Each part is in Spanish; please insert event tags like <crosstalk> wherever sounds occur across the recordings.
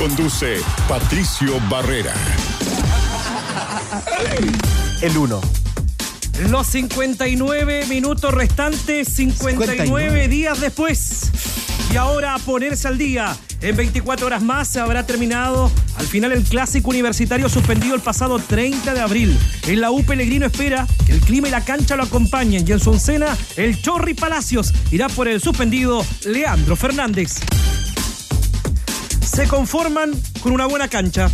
Conduce Patricio Barrera. El 1. Los 59 minutos restantes, 59, 59 días después. Y ahora a ponerse al día. En 24 horas más se habrá terminado al final el clásico universitario suspendido el pasado 30 de abril. En la U Pellegrino espera que el clima y la cancha lo acompañen. Y en su oncena, el Chorri Palacios irá por el suspendido Leandro Fernández. Se conforman con una buena cancha.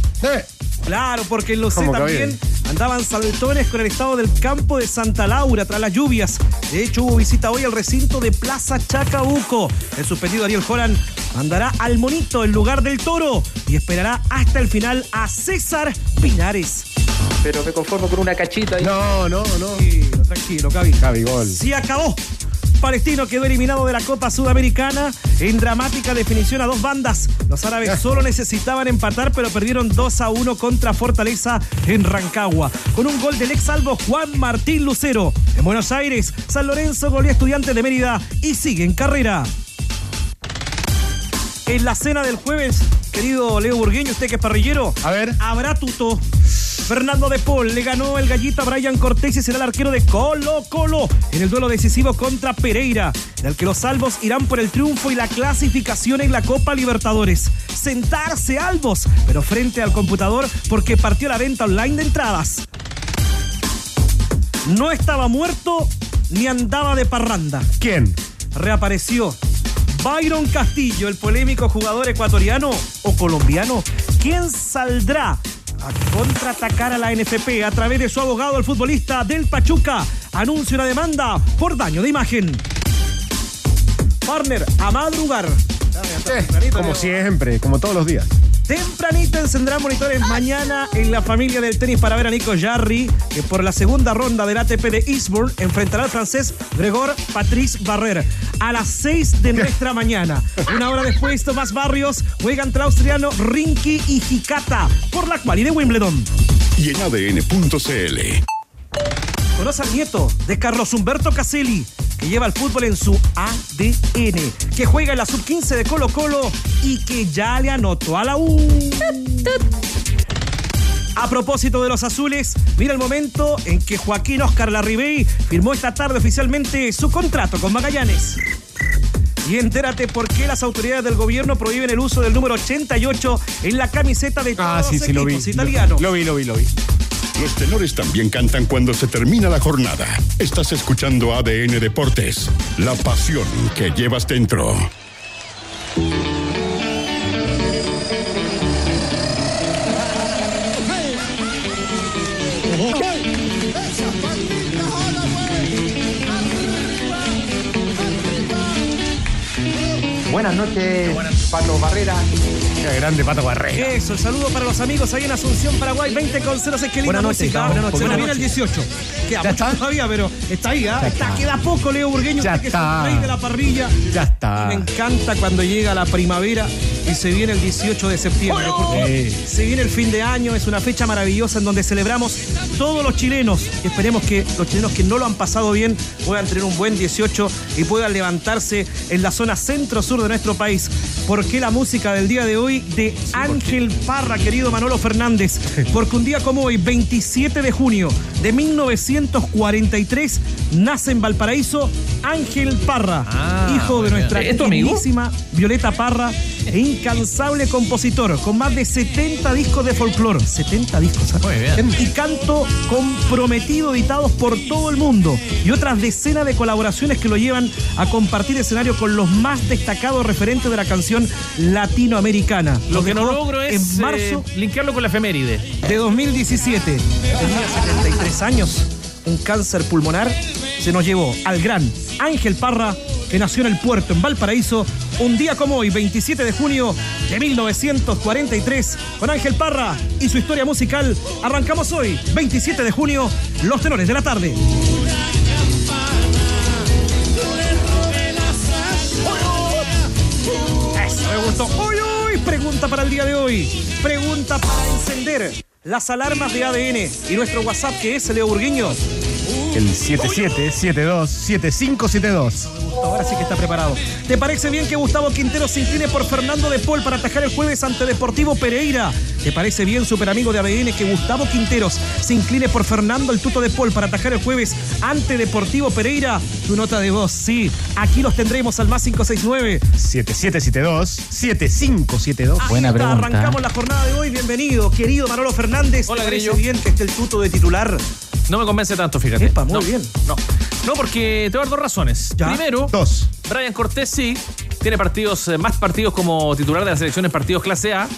Claro, porque en los C ¿Cómo que también bien? andaban saltones con el estado del campo de Santa Laura tras las lluvias. De hecho, hubo visita hoy al recinto de Plaza Chacabuco. El suspendido Ariel Joran mandará al monito en lugar del toro y esperará hasta el final a César Pinares. pero me conformo con una cachita. ahí. No, no, no. Tranquilo, tranquilo, Cavi. Cabigol. Sí acabó. Palestino quedó eliminado de la Copa Sudamericana en dramática definición a dos bandas. Los árabes <laughs> solo necesitaban empatar, pero perdieron 2 a 1 contra Fortaleza en Rancagua. Con un gol del ex salvo Juan Martín Lucero. En Buenos Aires, San Lorenzo goleó a Estudiantes de Mérida y sigue en carrera. En la cena del jueves, querido Leo Burgueño, usted que es parrillero, A ver. habrá tuto. Fernando de Paul le ganó el gallito a Brian Cortés y será el arquero de Colo Colo en el duelo decisivo contra Pereira, del que los salvos irán por el triunfo y la clasificación en la Copa Libertadores. Sentarse albos, pero frente al computador porque partió la venta online de entradas. No estaba muerto ni andaba de parranda ¿Quién? reapareció Byron Castillo, el polémico jugador ecuatoriano o colombiano, quien saldrá a contraatacar a la NFP a través de su abogado, el futbolista del Pachuca, anuncia una demanda por daño de imagen. Partner, a madrugar. Como siempre, como todos los días. Tempranito encendrá monitores mañana en la familia del tenis para ver a Nico Jarry, que por la segunda ronda del ATP de Eastbourne enfrentará al francés Gregor Patrice Barrer a las 6 de nuestra mañana. Una hora después, Tomás Barrios juega entre el australiano Rinky y Hikata por la quali de Wimbledon. Y en ADN.cl. Conoce al nieto de Carlos Humberto Caselli, que lleva el fútbol en su ADN, que juega en la sub-15 de Colo Colo y que ya le anotó a la U. A propósito de los azules, mira el momento en que Joaquín Oscar Larribey firmó esta tarde oficialmente su contrato con Magallanes. Y entérate por qué las autoridades del gobierno prohíben el uso del número 88 en la camiseta de todos Ah, sí, los sí, lo vi. equipos italianos. Lo vi, lo vi, lo vi. Los tenores también cantan cuando se termina la jornada. Estás escuchando ADN Deportes. La pasión que llevas dentro. Buenas noches, Pato Barrera. Grande Pato Barrera. Eso, el saludo para los amigos ahí en Asunción, Paraguay, 20 con 0, qué linda Buenas noches, música. buenas noches, buenas viene el 18. Queda ¿Ya mucho está? todavía, pero está ahí, ¿ah? Ya Está, está. queda poco, Leo Burgueño, Ya usted que es está. el rey de la parrilla. Ya está. Me encanta cuando llega la primavera y se viene el 18 de septiembre, porque Sí. se viene el fin de año, es una fecha maravillosa en donde celebramos todos los chilenos. Esperemos que los chilenos que no lo han pasado bien puedan tener un buen 18 y puedan levantarse en la zona centro-sur de nuestro país. ¿Por qué la música del día de hoy de Ángel Parra, querido Manolo Fernández? Porque un día como hoy, 27 de junio de 1943, nace en Valparaíso Ángel Parra, Ah, hijo de nuestra queridísima Violeta Parra e incansable compositor con más de 70 discos de folclore. 70 discos. ¿ah? Muy bien. Y canto comprometido editados por todo el mundo y otras decenas de colaboraciones que lo llevan a compartir escenario con los más destacados referentes de la canción latinoamericana. Lo que no logro es en marzo eh, linkearlo con la efeméride. de 2017. Tenía 73 años, un cáncer pulmonar. Se nos llevó al gran Ángel Parra, que nació en el puerto, en Valparaíso, Un día como hoy, 27 de junio de 1943, con Ángel Parra y su historia musical, arrancamos hoy, 27 de junio, Los Tenores de la Tarde. Eso me gustó. Uy, uy, pregunta para el día de hoy. Pregunta para encender las alarmas de ADN y nuestro WhatsApp que es Leo Burguiño. El 7772-7572. Ahora sí que está preparado. ¿Te parece bien que Gustavo Quintero se incline por Fernando de Paul para atajar el jueves ante Deportivo Pereira? ¿Te parece bien, super amigo de ADN, que Gustavo Quinteros se incline por Fernando el Tuto de Paul para atajar el jueves ante Deportivo Pereira? Tu nota de voz, sí. Aquí los tendremos al más 569. 7772-7572. Ahí Buena está, pregunta. Arrancamos la jornada de hoy. Bienvenido, querido Manolo Fernández. Hola, ¿Te parece Grillo. bien que esté el Tuto de titular? No me convence tanto, fíjate. Epa, muy no, bien. No, no, porque te voy a dar dos razones. Ya. Primero, Dos. Brian Cortés sí tiene partidos, eh, más partidos como titular de la selección en partidos clase A.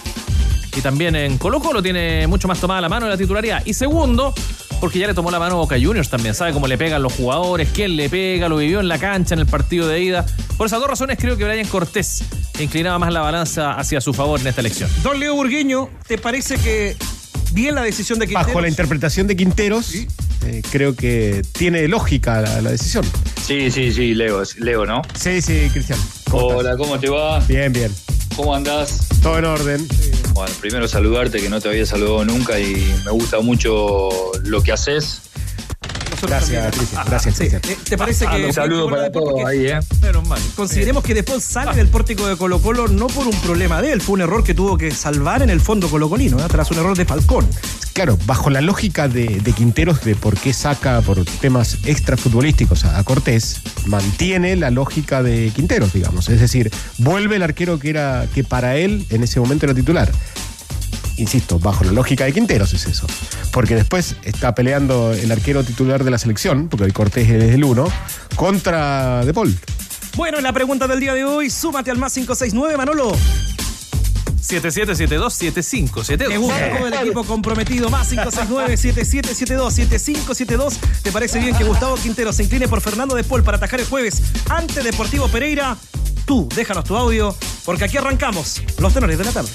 Y también en Colo Colo tiene mucho más tomada la mano de la titularidad. Y segundo, porque ya le tomó la mano a Boca Juniors también. Sabe cómo le pegan los jugadores, quién le pega, lo vivió en la cancha en el partido de ida. Por esas dos razones creo que Brian Cortés inclinaba más la balanza hacia su favor en esta elección. Don Leo Burgueño, ¿te parece que bien la decisión de Quinteros? Bajo la interpretación de Quinteros, eh, creo que tiene lógica la, la decisión. Sí, sí, sí, Leo, Leo, ¿no? Sí, sí, Cristian. ¿Cómo Hola, ¿cómo te va? Bien, bien. ¿Cómo andás? Todo en orden. Bueno, primero saludarte, que no te había saludado nunca y me gusta mucho lo que haces. Nosotros Gracias. Cristian. Gracias, Sí, Cristian. eh, ¿Te parece Ah, que... un saludo para todos ahí, ¿eh? Pero mal. Consideremos que después sale del pórtico de Colo Colo no por un problema de él, fue un error que tuvo que salvar en el fondo colocolino, ¿eh? tras un error de Falcón. Claro, bajo la lógica de, de Quinteros de por qué saca por temas extrafutbolísticos a, a Cortés, mantiene la lógica de Quinteros, digamos. Es decir, vuelve el arquero que era que para él en ese momento era titular. Insisto, bajo la lógica de Quinteros es eso. Porque después está peleando el arquero titular de la selección, porque hoy Cortés es el uno, contra De Paul. Bueno, en la pregunta del día de hoy, súmate al más 569, Manolo. 7772-7572. Me gusta todo el equipo comprometido. Más 569-7772-7572. ¿Te parece bien que Gustavo Quintero se incline por Fernando de Paul para atajar el jueves ante Deportivo Pereira? Tú, déjanos tu audio, porque aquí arrancamos los tenores de la tarde.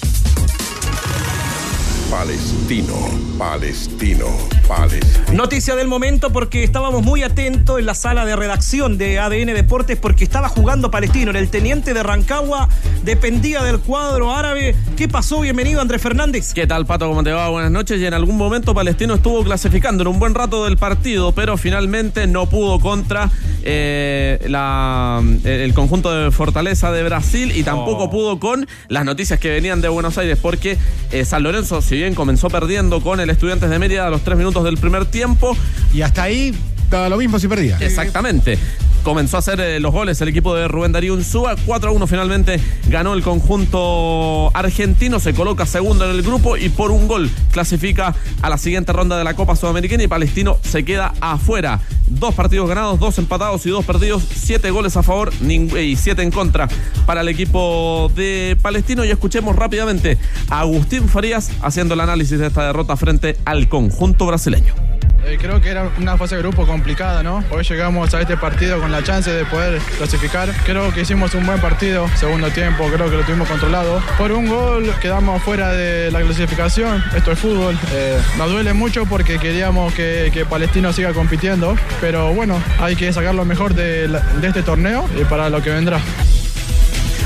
Palestino, palestino, palestino. Noticia del momento porque estábamos muy atentos en la sala de redacción de ADN Deportes porque estaba jugando Palestino. En el teniente de Rancagua dependía del cuadro árabe. ¿Qué pasó? Bienvenido, Andrés Fernández. ¿Qué tal, Pato? ¿Cómo te va? Buenas noches. Y en algún momento Palestino estuvo clasificando en un buen rato del partido, pero finalmente no pudo contra eh, la, el conjunto de Fortaleza de Brasil y tampoco pudo con las noticias que venían de Buenos Aires, porque eh, San Lorenzo, si bien comenzó perdiendo con el Estudiantes de Mérida a los tres minutos del primer tiempo, Y hasta ahí estaba lo mismo si perdía. Exactamente. Comenzó a hacer eh, los goles el equipo de Rubén Darío Unzúa. 4 a 1 finalmente ganó el conjunto argentino. Se coloca segundo en el grupo y por un gol clasifica a la siguiente ronda de la Copa Sudamericana y Palestino se queda afuera. Dos partidos ganados, dos empatados y dos perdidos. Siete goles a favor y siete en contra para el equipo de Palestino. Y escuchemos rápidamente a Agustín Farías haciendo el análisis de esta derrota frente al conjunto brasileño. Eh, creo que era una fase de grupo complicada, ¿no? Hoy llegamos a este partido con la chance de poder clasificar. Creo que hicimos un buen partido, segundo tiempo, creo que lo tuvimos controlado. Por un gol quedamos fuera de la clasificación, esto es fútbol. Eh, nos duele mucho porque queríamos que, que Palestino siga compitiendo, pero bueno, hay que sacar lo mejor de, de este torneo y para lo que vendrá.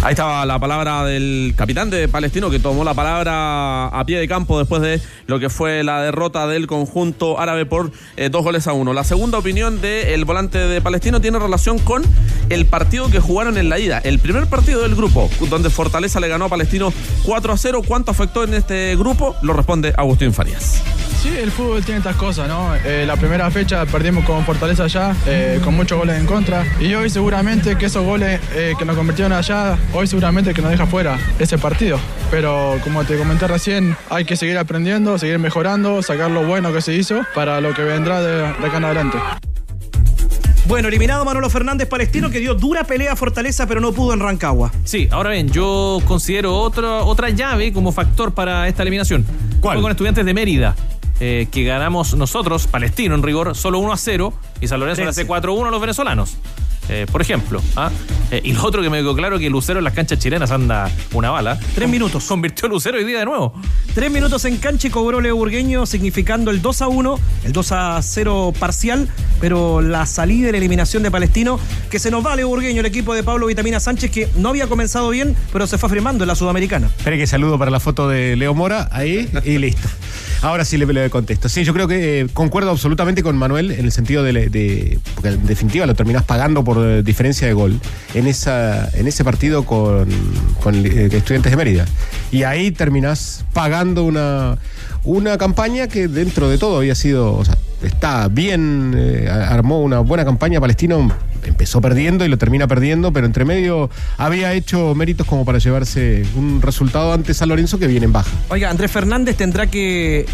Ahí estaba la palabra del capitán de Palestino que tomó la palabra a pie de campo después de lo que fue la derrota del conjunto árabe por eh, dos goles a uno. La segunda opinión del volante de Palestino tiene relación con el partido que jugaron en la ida. El primer partido del grupo, donde Fortaleza le ganó a Palestino 4 a 0. ¿Cuánto afectó en este grupo? Lo responde Agustín Farías. Sí, el fútbol tiene estas cosas, ¿no? Eh, la primera fecha perdimos con Fortaleza allá, eh, con muchos goles en contra. Y hoy seguramente que esos goles que nos convirtieron allá, hoy seguramente que nos deja fuera ese partido. Pero como te comenté recién, hay que seguir aprendiendo, seguir mejorando, sacar lo bueno que se hizo para lo que vendrá de, de acá en adelante. Bueno, eliminado Manolo Fernández Palestino que dio dura pelea a Fortaleza pero no pudo en Rancagua. Sí, ahora bien, yo considero otra, otra llave como factor para esta eliminación. ¿Cuál? Fue con estudiantes de Mérida, eh, que ganamos nosotros, Palestino en rigor, solo 1 a 0, y San Lorenzo le hace 4 a 1 a los venezolanos. Eh, por ejemplo. ¿ah? Eh, y lo otro que me quedó claro que Lucero en las canchas chilenas anda una bala. Tres minutos. Convirtió Lucero hoy día de nuevo. Tres minutos en cancha y cobró Leo Burgueño, significando el 2 a 1, el 2 a 0 parcial, pero la salida y la eliminación de Palestino, que se nos va Leo Burgueño, el equipo de Pablo Vitamina Sánchez, que no había comenzado bien, pero se fue afirmando en la Sudamericana. Espere que saludo para la foto de Leo Mora, ahí, y listo. Ahora sí le, contesto. Sí, yo creo que eh, concuerdo absolutamente con Manuel en el sentido de, de- porque en definitiva lo terminás pagando por eh, diferencia de gol en esa en ese partido con, eh, Estudiantes de Mérida. Y ahí terminás pagando una, una campaña que dentro de todo había sido, o sea, está bien, armó una buena campaña Palestino, empezó perdiendo y lo termina perdiendo, pero entre medio había hecho méritos como para llevarse un resultado ante San Lorenzo que viene en baja. Oiga, Andrés Fernández tendrá que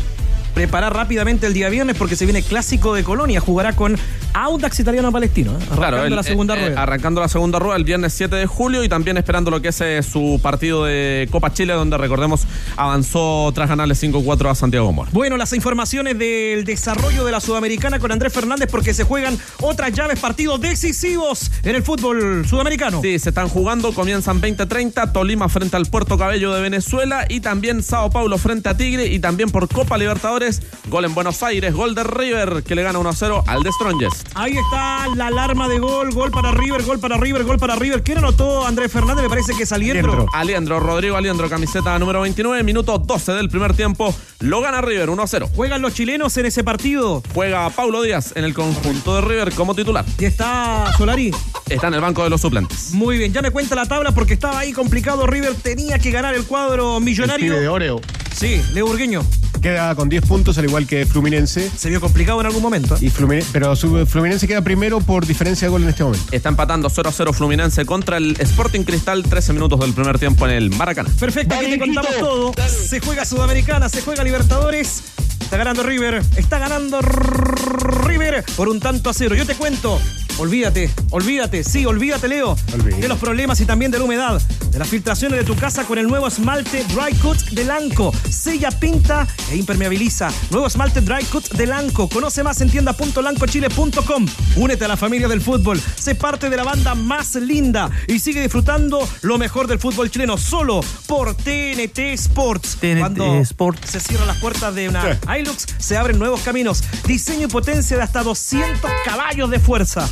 preparar rápidamente el día viernes porque se viene clásico de Colonia. Jugará con Audax Italiano Palestino. ¿eh? Arrancando Claro, el- la segunda eh, eh, rueda. arrancando la segunda rueda el viernes 7 de julio y también esperando lo que es eh, su partido de Copa Chile, donde recordemos avanzó tras ganarle 5-4 a Santiago Mora. Bueno, las informaciones del desarrollo de la Sudamericana con Andrés Fernández porque se juegan otras llaves, partidos decisivos en el fútbol sudamericano. Sí, se están jugando, comienzan 20-30, Tolima frente al Puerto Cabello de Venezuela y también Sao Paulo frente a Tigre y también por Copa Libertadores, gol en Buenos Aires, gol de River que le gana 1-0 al de Strongest. Ahí está la alarma de gol, gol para River, gol para River, gol para River. ¿Quién anotó Andrés Fernández? Me parece que es Aliendro. Aliendro. Aliendro, Rodrigo Aliendro, camiseta número 29, minuto 12 del primer tiempo, lo gana River 1-0. Juegan los chilenos en ese partido. Juega Paulo Díaz en el conjunto de River como titular. Y está Solari. Está en el banco de los suplentes. Muy bien, ya me cuenta la tabla porque estaba ahí complicado. River tenía que ganar el cuadro millonario. Oreo. Sí, Leo Burgueño. Queda con 10 puntos, al igual que Fluminense. Se vio complicado en algún momento. ¿eh? Y Flumine- pero su- Fluminense queda primero por diferencia de gol en este momento. Está empatando 0-0 Fluminense contra el Sporting Cristal, 13 minutos del primer tiempo en el Maracaná. Perfecto, aquí te contamos todo. Se juega Sudamericana, se juega Libertadores. Está ganando River. Está ganando River por un tanto a cero. Yo te cuento. Olvídate, olvídate, sí, olvídate, Leo, Olvídate. de los problemas y también de la humedad, de las filtraciones de tu casa con el nuevo esmalte Dry Cut de Lanco. Sella, pinta e impermeabiliza. Nuevo esmalte Dry Cut de Lanco. Conoce más en tienda.lancochile.com. Únete a la familia del fútbol. Sé parte de la banda más linda y sigue disfrutando lo mejor del fútbol chileno solo por TNT Sports. TNT Cuando Sports. se cierran las puertas de una Hilux, se abren nuevos caminos. Diseño y potencia de hasta 200 caballos de fuerza.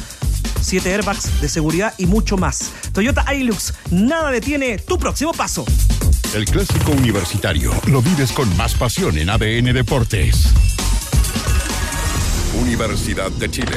7 airbags de seguridad y mucho más. Toyota Hilux, nada detiene tu próximo paso. El clásico universitario lo vives con más pasión en ADN Deportes. Universidad de Chile.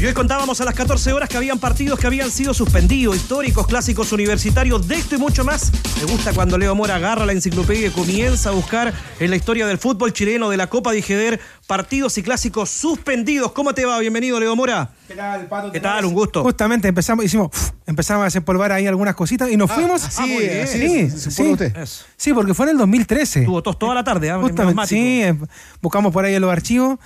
Y hoy contábamos a las 14 horas que habían partidos que habían sido suspendidos, históricos, clásicos universitarios, de esto y mucho más. Me gusta cuando Leo Mora agarra la enciclopedia y comienza a buscar en la historia del fútbol chileno, de la Copa de Ijeder, partidos y clásicos suspendidos. ¿Cómo te va? Bienvenido, Leo Mora. ¿Qué tal, Pato? ¿Qué tal? Un gusto. Justamente empezamos, hicimos, uf, empezamos a desempolvar ahí algunas cositas y nos fuimos. muy bien. así sí, se sí, usted. Eso. sí, porque fue en el 2013. Tuvo tos toda la tarde, ¿ah? Justamente, sí, eh, buscamos por ahí en los archivos.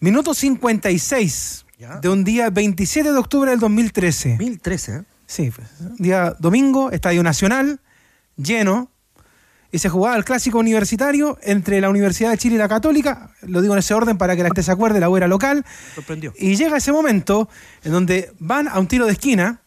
Minuto 56 Ya. de un día 27 de octubre del 2013. 2013, ¿eh? Sí, pues, día domingo, Estadio Nacional, lleno. Y se jugaba el clásico universitario entre la Universidad de Chile y la Católica. Lo digo en ese orden para que la gente se acuerde, la era local. Sorprendió. Y llega ese momento en donde van a un tiro de esquina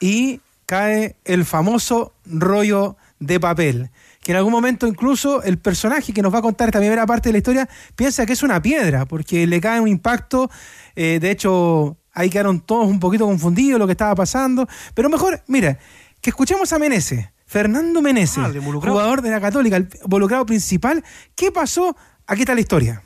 y cae el famoso rollo de papel. Que en algún momento incluso el personaje que nos va a contar esta primera parte de la historia piensa que es una piedra, porque le cae un impacto. eh, de hecho, ahí quedaron todos un poquito confundidos lo que estaba pasando. Pero mejor, mira, que escuchemos a Meneses, Fernando Meneses, Ah, jugador de la Católica, el involucrado principal. ¿Qué pasó? Aquí está la historia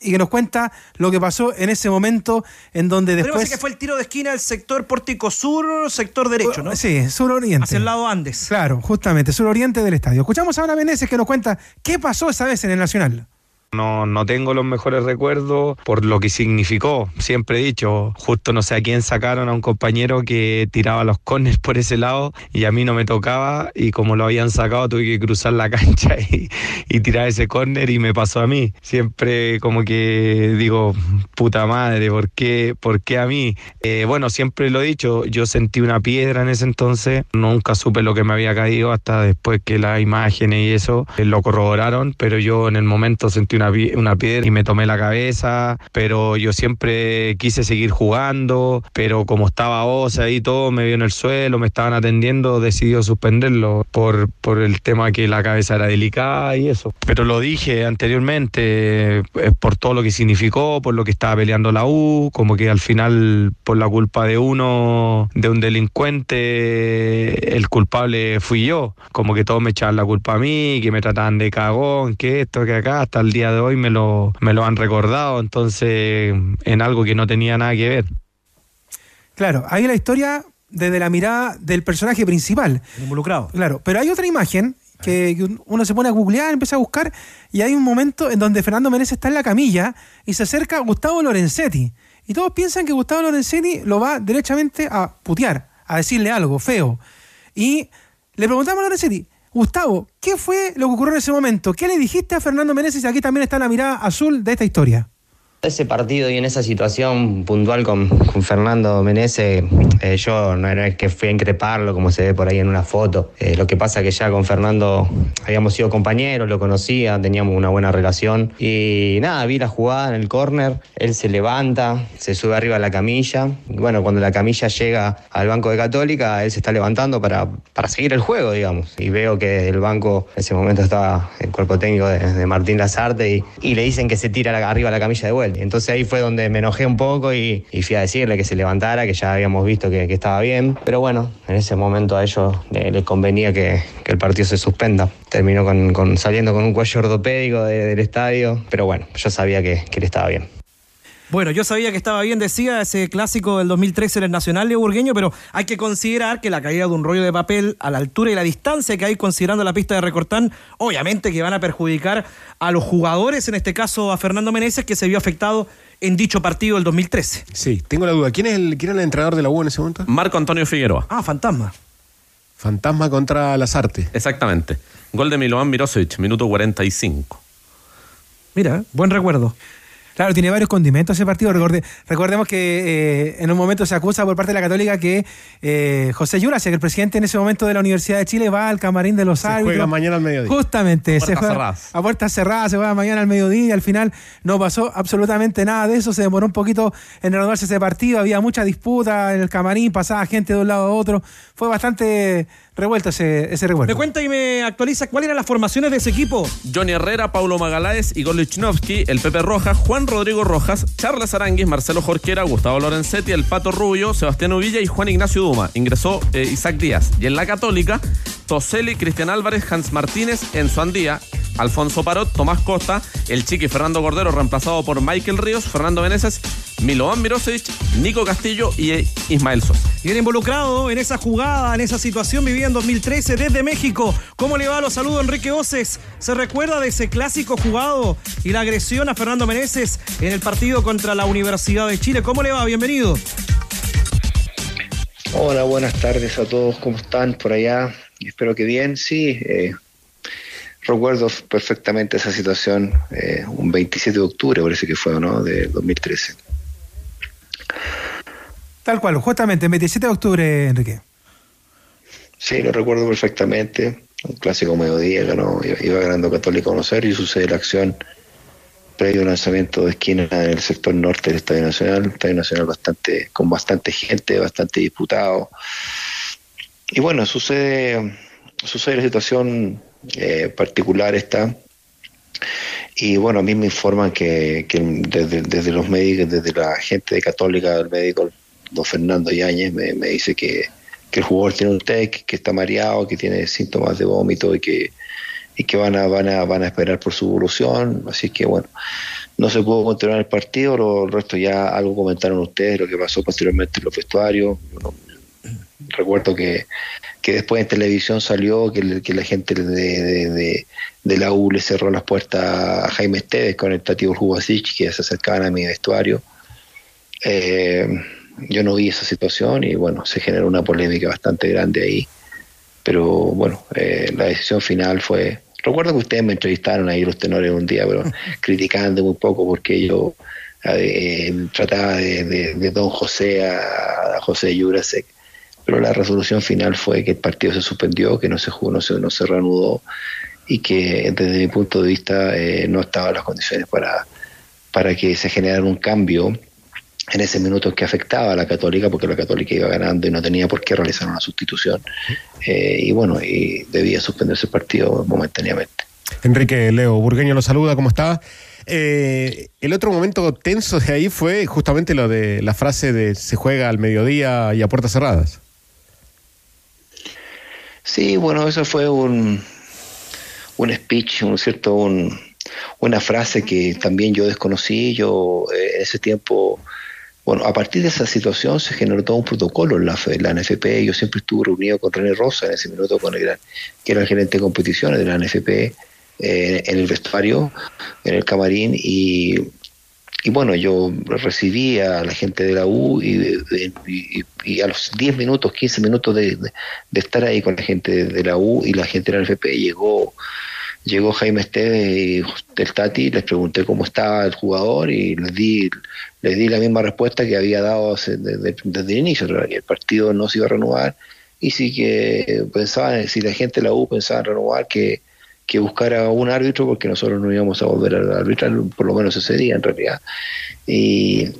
y que nos cuenta lo que pasó en ese momento en donde después... que fue el tiro de esquina del sector pórtico sur, sector derecho, ¿no? Sí, suroriente. Hacia el lado Andes. Claro, justamente, suroriente del estadio. Escuchamos ahora a Meneses que nos cuenta qué pasó esa vez en el Nacional. No, no tengo los mejores recuerdos por lo que significó. Siempre he dicho, justo no sé a quién sacaron a un compañero que tiraba los corners por ese lado y a mí no me tocaba y como lo habían sacado tuve que cruzar la <laughs> cancha y, y tirar ese córner y me pasó a mí. Siempre como que digo, puta madre, ¿por qué, por qué a mí? Eh, bueno, siempre lo he dicho, yo sentí una piedra en ese entonces, nunca supe lo que me había caído hasta después que las imágenes y eso eh, lo corroboraron, pero yo en el momento sentí una, una piedra y me tomé la cabeza, pero yo siempre quise seguir jugando, pero como estaba Osa y todo, me vio en el suelo, me estaban atendiendo, decidió suspenderlo por, por el tema que la cabeza era delicada y eso. Pero lo dije anteriormente, eh, por todo lo que significó, por lo que estaba peleando la U, como que al final, por la culpa de uno, de un delincuente, el culpable fui yo. Como que todos me echaban la culpa a mí, que me trataban de cagón, que esto, que acá, hasta el día de hoy me lo, me lo han recordado, entonces en algo que no tenía nada que ver. Claro, ahí la historia desde la mirada del personaje principal. involucrado. Claro, pero hay otra imagen que, uno se pone a googlear, empieza a buscar, y hay un momento en donde Fernando Menezes está en la camilla y se acerca a Gustavo Lorenzetti. Y todos piensan que Gustavo Lorenzetti lo va derechamente a putear, a decirle algo feo. Y le preguntamos a Lorenzetti, Gustavo, ¿qué fue lo que ocurrió en ese momento? ¿Qué le dijiste a Fernando Menezes? Y aquí también está la mirada azul de esta historia. Ese partido y en esa situación puntual con, Fernando Menezes, eh, yo no era que fui a increparlo como se ve por ahí en una foto. Eh, lo que pasa que ya con Fernando habíamos sido compañeros, lo conocía, teníamos una buena relación. Y nada, vi la jugada en el córner, él se levanta, se sube arriba a la camilla. Bueno, cuando la camilla llega al banco de Católica, él se está levantando para, para seguir el juego, digamos. Y veo que el banco, en ese momento estaba el cuerpo técnico de, Martín Lazarte y, le dicen que se tira arriba a la camilla de vuelta. Entonces ahí fue donde me enojé un poco y, fui a decirle que se levantara, que ya habíamos visto que, que estaba bien. Pero bueno, en ese momento a ellos les, convenía que, el partido se suspenda. Terminó con saliendo con un cuello ortopédico de, del estadio, pero bueno, yo sabía que, que él estaba bien. Bueno, yo sabía que estaba bien, decía ese clásico del 2013 en el Nacional de Burgueño, pero hay que considerar que la caída de un rollo de papel a la altura y la distancia que hay considerando la pista de Recortán, obviamente que van a perjudicar a los jugadores, en este caso a Fernando Meneses, que se vio afectado en dicho partido del 2013. Sí, tengo la duda. ¿Quién es el, quién era el entrenador de la U en ese momento? Marco Antonio Figueroa. Ah, fantasma. Fantasma contra Lazarte. Exactamente. Gol de Milovan Mirosevic, minuto 45. Mira, buen recuerdo. Claro, tiene varios condimentos ese partido. Recorde, recordemos que eh, en un momento se acusa por parte de la Católica que eh, José Yurasek, el presidente en ese momento de la Universidad de Chile, va al camarín de los se árbitros. juega mañana al mediodía. Justamente, a se juega cerradas. a puertas cerradas, se juega mañana al mediodía y al final no pasó absolutamente nada de eso. Se demoró un poquito en reanudarse ese partido. Había mucha disputa en el camarín, pasaba gente de un lado a otro. Fue bastante revuelto ese, ese recuerdo. Me cuenta y me actualiza cuáles eran las formaciones de ese equipo. Johnny Herrera, Paulo Magaláes, Igor Lichnowsky, el Pepe Rojas, Juan Rodrigo Rojas, Charles Aranguis, Marcelo Jorquera, Gustavo Lorenzetti, el Pato Rubio, Sebastián Uvilla y Juan Ignacio Duma. Ingresó eh, Isaac Díaz. Y en la Católica, Toseli, Cristian Álvarez, Hans Martínez, Enzo Andía, Alfonso Parot, Tomás Costa, el Chiqui Fernando Cordero, reemplazado por Michael Ríos, Fernando Meneses, Milovan Mirosevic, Nico Castillo y Ismael Sosa. Y involucrado en esa jugada, en esa situación, vivía en 2013 desde México. ¿Cómo le va? Los saludo Enrique Oces. ¿Se recuerda de ese clásico jugado y la agresión a Fernando Meneses en el partido contra la Universidad de Chile? ¿Cómo le va? Bienvenido. Hola, buenas tardes a todos. ¿Cómo están por allá? Espero que bien. Sí, eh, recuerdo perfectamente esa situación eh, un 27 de octubre, parece que fue, ¿no? De 2013. Tal cual, justamente, el 27 de octubre, Enrique. Sí, lo recuerdo perfectamente. Un clásico mediodía, ganó, iba ganando Católica 1-0 y sucede la acción previo lanzamiento de esquina en el sector norte del Estadio Nacional. Estadio Nacional bastante, con bastante gente, bastante disputado. Y bueno, sucede, sucede la situación eh, particular esta. Y bueno, a mí me informan que, desde, los médicos, desde la gente de Católica, el médico don Fernando Yáñez, me, dice que, que, el jugador tiene un TEC, que está mareado, que tiene síntomas de vómito y que, y que van, a, van, a, van a esperar por su evolución. Así que bueno, no se pudo continuar el partido, lo, el resto ya algo comentaron ustedes, lo que pasó posteriormente en los vestuarios. Recuerdo que, que después en televisión salió que, que la gente de, de, la U le cerró las puertas a Jaime Esteves con el Tati Urjubasic que se acercaban a mi vestuario. Eh, yo no vi esa situación y bueno, se generó una polémica bastante grande ahí. Pero bueno, eh, la decisión final fue... Recuerdo que ustedes me entrevistaron ahí los tenores un día, pero <laughs> criticando un poco porque yo eh, trataba de, de, de, Don José a, a José Jurasek pero la resolución final fue que el partido se suspendió, que no se jugó, no se, no se reanudó y que desde mi punto de vista eh, no estaban las condiciones para, para que se generara un cambio en ese minuto que afectaba a la Católica, porque la Católica iba ganando y no tenía por qué realizar una sustitución. Eh, y bueno, y debía suspenderse el partido momentáneamente. Enrique Leo Burgueño lo saluda, ¿cómo está? Eh, el otro momento tenso de ahí fue justamente lo de la frase de se juega al mediodía y a puertas cerradas. Sí, bueno, eso fue un, un speech, un cierto, un, una frase que también yo desconocí. Yo eh, en ese tiempo, bueno, a partir de esa situación se generó todo un protocolo en la, NFP. Yo siempre estuve reunido con René Rosa en ese minuto, con el, que era el gerente de competiciones de la NFP, eh, en el vestuario, en el camarín, y, y bueno, yo recibí a la gente de la U y, a los 10 minutos, 15 minutos de, de, estar ahí con la gente de la U y la gente de la NFP llegó llegó Jaime Esteves y el Tati, les pregunté cómo estaba el jugador y les di, les di la misma respuesta que había dado desde, el inicio, que el partido no se iba a renovar y sí que pensaban, si la gente de la U pensaba en renovar, que, que buscara un árbitro porque nosotros no íbamos a volver a arbitrar, por lo menos ese día en realidad. Y,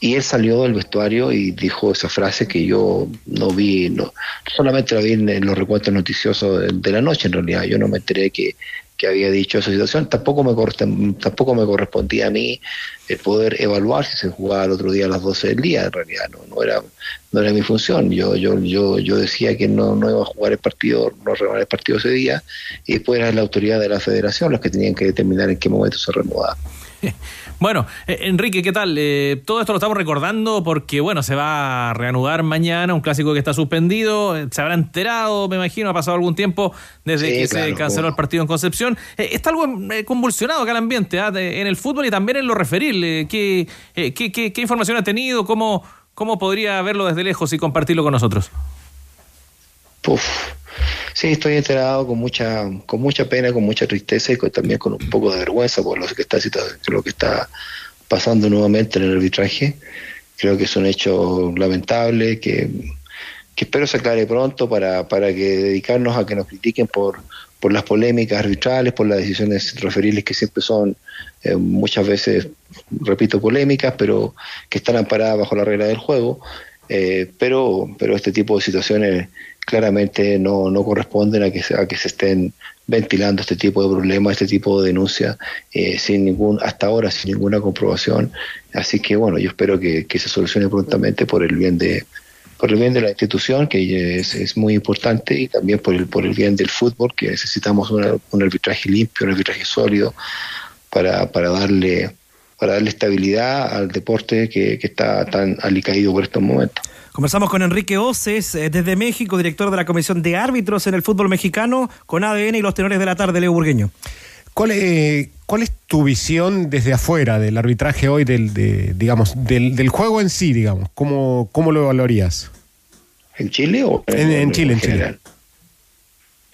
y él salió del vestuario y dijo esa frase que yo no vi, no, solamente la vi en, los recuentos noticiosos de, de, la noche en realidad, yo no me enteré que, que había dicho esa situación. Tampoco me, tampoco me correspondía a mí el poder evaluar si se jugaba el otro día a las 12 del día, en realidad no, no era no era mi función. Yo yo yo yo decía que no, no iba a jugar el partido, no renovar el partido ese día, y después era la autoridad de la federación los que tenían que determinar en qué momento se renovaba. <laughs> Bueno, eh, Enrique, ¿qué tal? Eh, todo esto lo estamos recordando porque, bueno, se va a reanudar mañana un clásico que está suspendido. Eh, se habrá enterado, me imagino, ha pasado algún tiempo desde que se canceló el partido en Concepción. está algo convulsionado acá el ambiente, ¿ah? en el fútbol y también en lo referil. ¿qué, qué, qué, información ha tenido? ¿Cómo, ¿Cómo podría verlo desde lejos y compartirlo con nosotros? Puf. Sí, estoy enterado con mucha, con mucha pena, con mucha tristeza y también con un poco de vergüenza por lo que está, lo que está pasando nuevamente en el arbitraje. Creo que es un hecho lamentable que, espero se aclare pronto para, para que dedicarnos a que nos critiquen por, por las polémicas arbitrales, por las decisiones referibles que siempre son eh, muchas veces, repito, polémicas, pero que están amparadas bajo la regla del juego. Eh, pero, pero este tipo de situaciones claramente no, no corresponden a que, a que se estén ventilando este tipo de problemas, este tipo de denuncias, eh, sin ningún, hasta ahora sin ninguna comprobación. Así que bueno, yo espero que, se solucione prontamente por el bien de por el bien de la institución, que es, es muy importante, y también por el, por el bien del fútbol, que necesitamos un arbitraje limpio, un arbitraje sólido, para, para darle para darle estabilidad al deporte que, que está tan alicaído por estos momentos. Conversamos con Enrique Oces, eh, desde México, director de la Comisión de Árbitros en el Fútbol Mexicano, con ADN y los tenores de la tarde, Leo Burgueño. ¿Cuál es, ¿Cuál es tu visión desde afuera del arbitraje hoy, del, de, digamos, del, del, juego en sí, digamos? ¿Cómo, cómo lo evaluarías? ¿En Chile o en, en, Chile? En Chile.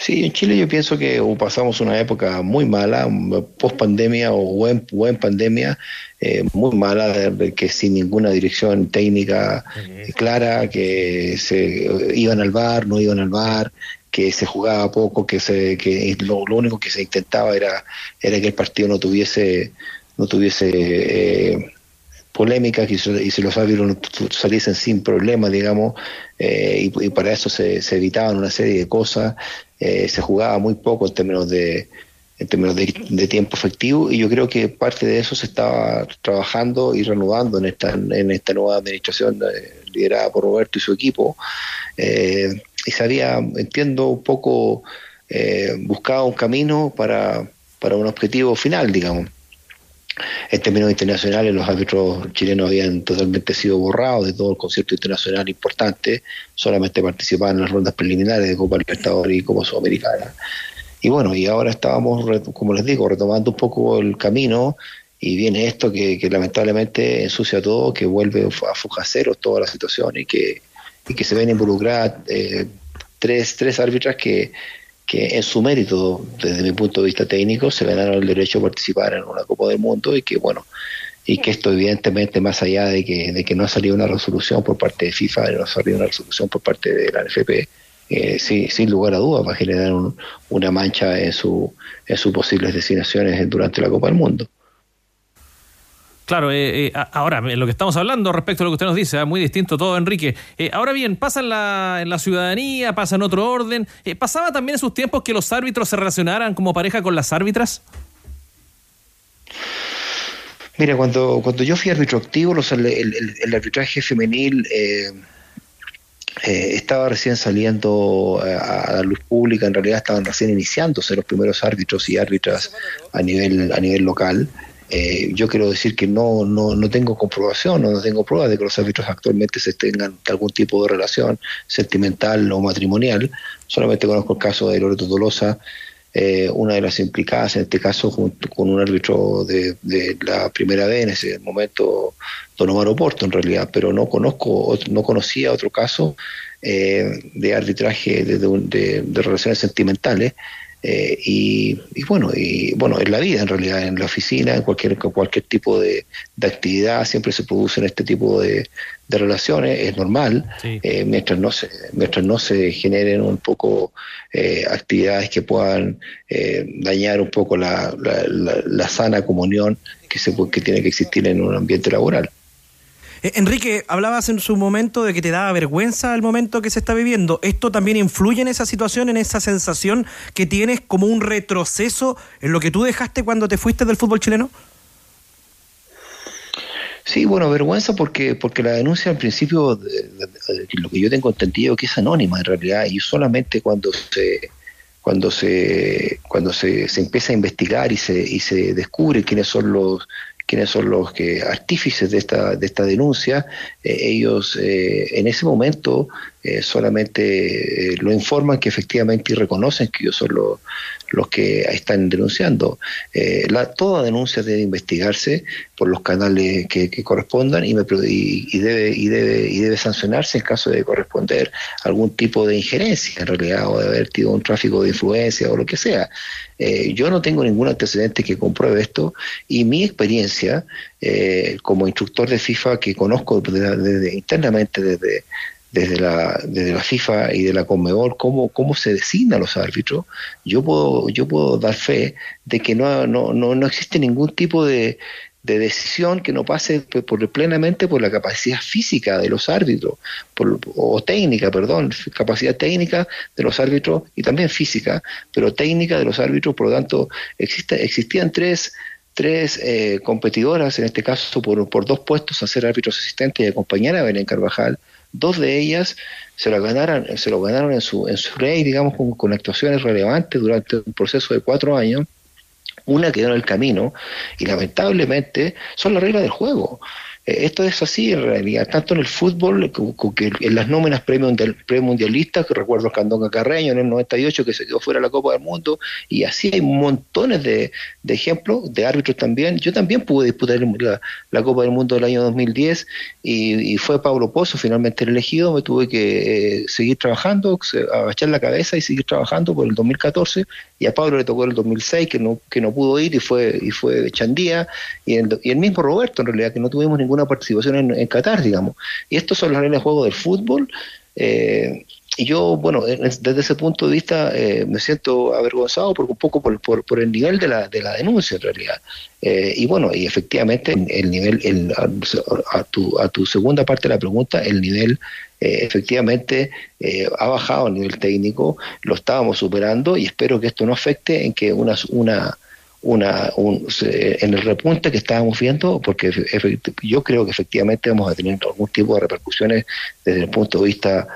Sí, en Chile yo pienso que pasamos una época muy mala, post pandemia o buen, buen pandemia, eh, muy mala, que sin ninguna dirección técnica clara, que se iban al bar, no iban al bar, que se jugaba poco, que se que lo, único que se intentaba era era que el partido no tuviese no tuviese eh, polémicas y, si los árbitros saliesen sin problemas, digamos, eh, y, para eso se, se, evitaban una serie de cosas, eh, se jugaba muy poco en términos de en términos de, tiempo efectivo y yo creo que parte de eso se estaba trabajando y reanudando en esta en esta nueva administración eh, liderada por Roberto y su equipo. Y se había entiendo un poco buscado un camino para para un objetivo final digamos en términos internacionales, los árbitros chilenos habían totalmente sido borrados de todo el concierto internacional importante, solamente participaban en las rondas preliminares de Copa Libertadores y Copa Sudamericana. Y bueno, y ahora estábamos, como les digo, retomando un poco el camino y viene esto que, lamentablemente ensucia todo, que vuelve a fujaceros toda la situación y que, y que se ven involucradas eh, tres, tres árbitras que que en su mérito, desde mi punto de vista técnico, se ganaron el derecho a participar en una Copa del Mundo y que, bueno, y que esto evidentemente, más allá de que, de que no ha salido una resolución por parte de FIFA, no ha salido una resolución por parte de la NFP, eh, sí, sin lugar a dudas va a generar una mancha en, su, en sus posibles destinaciones durante la Copa del Mundo. Claro, eh, eh, ahora, lo que estamos hablando respecto a lo que usted nos dice, muy distinto todo, Enrique. ahora bien, pasa en la, en la ciudadanía, pasa en otro orden. ¿Pasaba también en sus tiempos que los árbitros se relacionaran como pareja con las árbitras? Mira, cuando, cuando yo fui árbitro activo, los, el, arbitraje femenil eh, eh, estaba recién saliendo a, la luz pública, en realidad estaban recién iniciándose los primeros árbitros y árbitras a nivel, a nivel local. Eh, yo quiero decir que no, no, no tengo comprobación, no tengo pruebas de que los árbitros actualmente se tengan algún tipo de relación sentimental o matrimonial. Solamente conozco el caso de Loreto Tolosa eh, una de las implicadas, en este caso junto con un árbitro de, la primera vez en ese momento, Don Omar Oporto en realidad, pero no conozco, no conocía otro caso eh, de arbitraje de, relaciones sentimentales. Eh, y, bueno, y bueno, en la vida en realidad, en la oficina, en cualquier, cualquier tipo de, actividad, siempre se producen este tipo de, relaciones, es normal, eh, mientras, no se, mientras no se generen un poco eh, actividades que puedan dañar un poco la, la, sana comunión que, se, que tiene que existir en un ambiente laboral. Eh, Enrique, hablabas en su momento de que te daba vergüenza el momento que se está viviendo. ¿Esto también influye en esa situación, en esa sensación que tienes como un retroceso en lo que tú dejaste cuando te fuiste del fútbol chileno? Sí, bueno, vergüenza porque porque la denuncia al principio, lo que yo tengo entendido que es anónima en realidad y solamente cuando se cuando se cuando se, se empieza a investigar y se y se descubre quiénes son los quienes son los que artífices de esta, de esta denuncia, eh, ellos eh, en ese momento eh, solamente lo informan que efectivamente y reconocen que ellos son los, los que están denunciando. Eh, toda denuncia debe investigarse por los canales que, correspondan y, y, debe, y, debe, y debe sancionarse en caso de corresponder algún tipo de injerencia en realidad o de haber tenido un tráfico de influencia o lo que sea. Eh, yo no tengo ningún antecedente que compruebe esto y mi experiencia eh, como instructor de FIFA que conozco desde, internamente desde desde la, desde la FIFA y de la Conmebol cómo, cómo se designan los árbitros, yo puedo, yo puedo dar fe de que no, no, no, existe ningún tipo de, decisión que no pase por, plenamente por la capacidad física de los árbitros, o técnica, perdón, capacidad técnica de los árbitros y también física, pero técnica de los árbitros, por lo tanto, existe, existían tres, tres eh, competidoras, en este caso por, por dos puestos a ser árbitros asistentes y acompañar a Belén Carvajal, Dos de ellas se lo ganaron, se lo ganaron en su, en su rey, digamos, con, actuaciones relevantes durante un proceso de cuatro años. Una quedó en el camino y lamentablemente son las reglas del juego. Eh, esto es así en realidad, tanto en el fútbol como que en las nóminas premundialistas, que recuerdo Candonga Carreño en el 98 que se quedó fuera de la Copa del Mundo, y así hay montones de, ejemplos, de árbitros también. Yo también pude disputar la, Copa del Mundo del año 2010 y, fue Pablo Pozo finalmente el elegido, me tuve que eh, seguir trabajando, agachar la cabeza y seguir trabajando por el 2014 y a Pablo le tocó el 2006 que no que no pudo ir y fue y fue Chandía y el, y el mismo Roberto en realidad que no tuvimos ninguna participación en, Qatar digamos y estos son las reglas de juego del fútbol eh, y yo, bueno, desde ese punto de vista eh, me siento avergonzado porque un poco por, por, el nivel de la, de la denuncia en realidad. Eh, y bueno, y efectivamente el nivel, el, a, tu, a tu segunda parte de la pregunta, el nivel eh, efectivamente ha bajado a nivel técnico, lo estábamos superando y espero que esto no afecte en que una, una, una en el repunte que estábamos viendo, porque yo creo que efectivamente vamos a tener algún tipo de repercusiones desde el punto de vista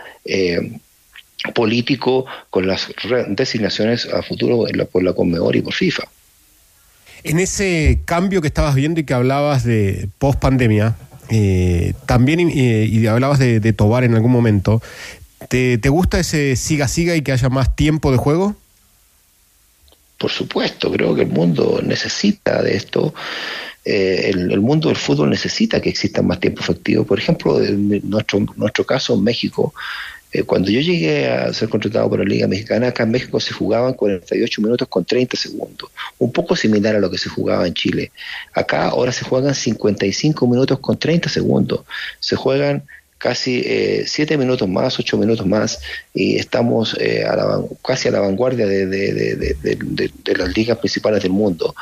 político con las designaciones a futuro por la Conmebol y por FIFA. En ese cambio que estabas viendo y que hablabas de post pandemia, eh, también eh, y hablabas de, Tobar en algún momento, ¿te, gusta ese siga-siga y que haya más tiempo de juego? Por supuesto, creo que el mundo necesita de esto. Eh, el, mundo del fútbol necesita que exista más tiempo efectivo. Por ejemplo, en nuestro, nuestro caso en México, eh, cuando yo llegué a ser contratado por la Liga Mexicana, acá en México se jugaban 48 minutos con 30 segundos, un poco similar a lo que se jugaba en Chile. Acá ahora se juegan 55 minutos con 30 segundos, se juegan casi eh, siete minutos más, ocho minutos más, y estamos eh, casi a la vanguardia de, de, de, las ligas principales del mundo.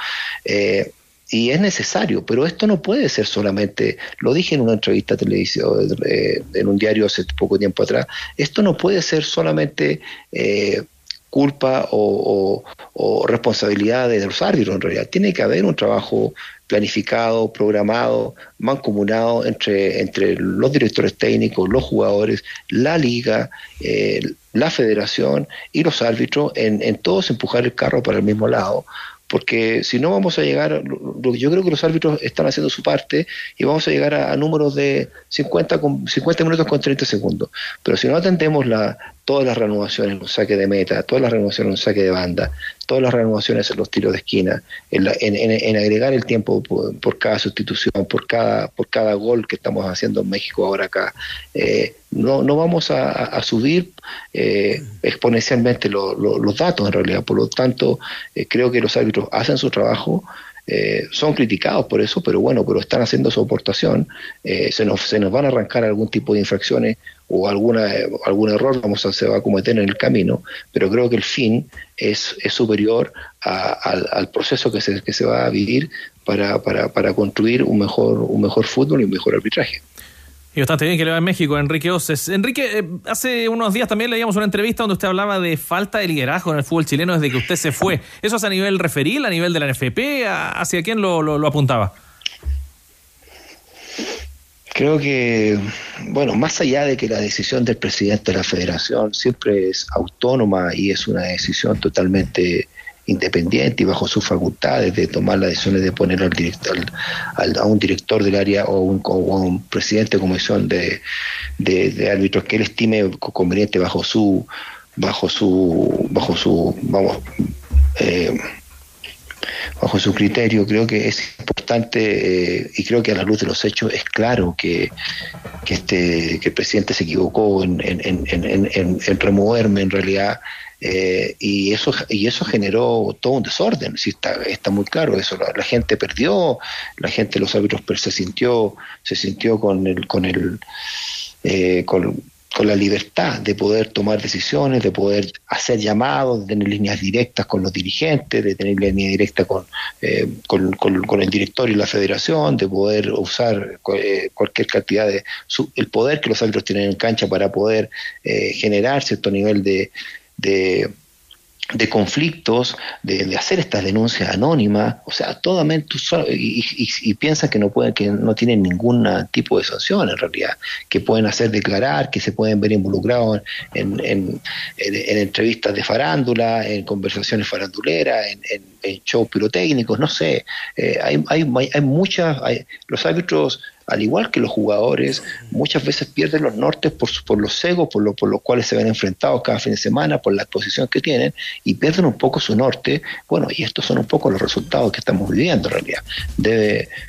Eh, y es necesario, pero esto no puede ser solamente, lo dije en una entrevista a televisión, eh, en un diario hace poco tiempo atrás, esto no puede ser solamente culpa o, responsabilidad de los árbitros en realidad, tiene que haber un trabajo planificado, programado, mancomunado entre, entre los directores técnicos, los jugadores, la liga, eh, la federación y los árbitros en, en todos empujar el carro para el mismo lado porque si no vamos a llegar, yo creo que los árbitros están haciendo su parte y vamos a llegar a, números de 50, con, 50 minutos con 30 segundos. Pero si no atendemos la, todas las renovaciones en un saque de meta, todas las renovaciones en un saque de banda, todas las renovaciones en los tiros de esquina, en, agregar el tiempo por, cada sustitución, por cada, por cada gol que estamos haciendo en México ahora acá, eh, no, no vamos a, subir eh, exponencialmente los datos en realidad. Por lo tanto, eh, creo que los árbitros hacen su trabajo. son criticados por eso, pero bueno, pero están haciendo su aportación. se, nos, se nos van a arrancar algún tipo de infracciones o alguna, algún error vamos a, se va a cometer en el camino, pero creo que el fin es, es superior al, al, proceso que se, que se va a vivir para, para, para construir un mejor, un mejor fútbol y un mejor arbitraje. Y bastante bien que le va en México, Enrique Oces. Enrique, eh, hace unos días también leíamos una entrevista donde usted hablaba de falta de liderazgo en el fútbol chileno desde que usted se fue. ¿Eso es a nivel referil, a nivel de la NFP? ¿Hacia quién lo, lo apuntaba? Creo que, bueno, más allá de que la decisión del presidente de la federación siempre es autónoma y es una decisión totalmente independiente y bajo sus facultades de tomar las decisiones de poner al director, a un director del área o un, un presidente de comisión de, de, árbitros que él estime conveniente bajo su bajo su bajo su vamos eh, bajo su criterio. Creo que es importante eh, y creo que a la luz de los hechos es claro que, que, este, que el presidente se equivocó en, en, removerme en realidad. Eh, y eso y eso generó todo un desorden sí, está, está muy claro eso la, gente perdió la gente los árbitros se sintió se sintió con el con el eh, con, con la libertad de poder tomar decisiones, de poder hacer llamados, de tener líneas directas con los dirigentes, de tener línea directa con, eh, con, el directorio y la federación, de poder usar eh, cualquier cantidad de... el poder que los árbitros tienen en cancha para poder eh, generar cierto nivel de conflictos, de, hacer estas denuncias anónimas, o sea, totalmente y, y, piensan que no pueden, que no tienen ningún tipo de sanción en realidad, que pueden hacer declarar, que se pueden ver involucrados en, en, entrevistas de farándula, en conversaciones faranduleras, en shows pirotécnicos, no sé, eh, hay, hay, hay, muchas, los árbitros al igual que los jugadores, muchas veces pierden los nortes por, por los egos, por, lo, por los cuales se ven enfrentados cada fin de semana, por la exposición que tienen, y pierden un poco su norte. Bueno, y estos son un poco los resultados que estamos viviendo en realidad.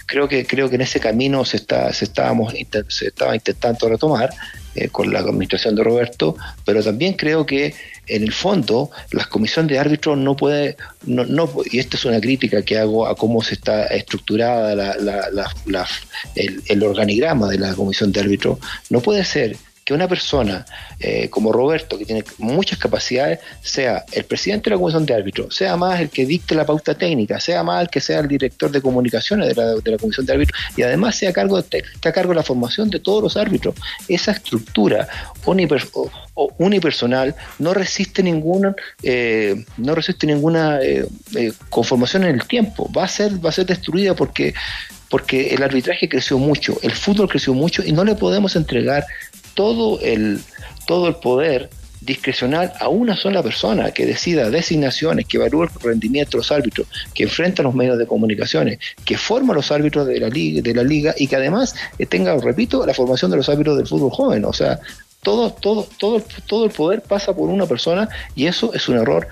Creo, que, creo que en ese camino se, está, se, estábamos, se estaba intentando retomar eh, con la administración de Roberto, pero también creo que en el fondo, la comisión de árbitros no puede, no, no, y esta es una crítica que hago a cómo se está estructurada la, el, el, organigrama de la comisión de árbitros, no puede ser que una persona eh, como Roberto, que tiene muchas capacidades, sea el presidente de la comisión de árbitros, sea más el que dicte la pauta técnica, sea más el que sea el director de comunicaciones de la, de la comisión de árbitros y además sea cargo de, a cargo de la formación de todos los árbitros. Esa estructura unipersonal no resiste ninguna, eh, no resiste ninguna eh, conformación en el tiempo. Va a ser, va a ser destruida porque porque el arbitraje creció mucho, el fútbol creció mucho y no le podemos entregar todo el, todo el poder discrecional a una sola persona que decida designaciones, que evalúe el rendimiento de los árbitros, que enfrenta los medios de comunicaciones, que forma los árbitros de la liga, de la liga y que además eh, tenga, repito, la formación de los árbitros del fútbol joven. O sea, todo, todo, todo, todo el poder pasa por una persona y eso es un error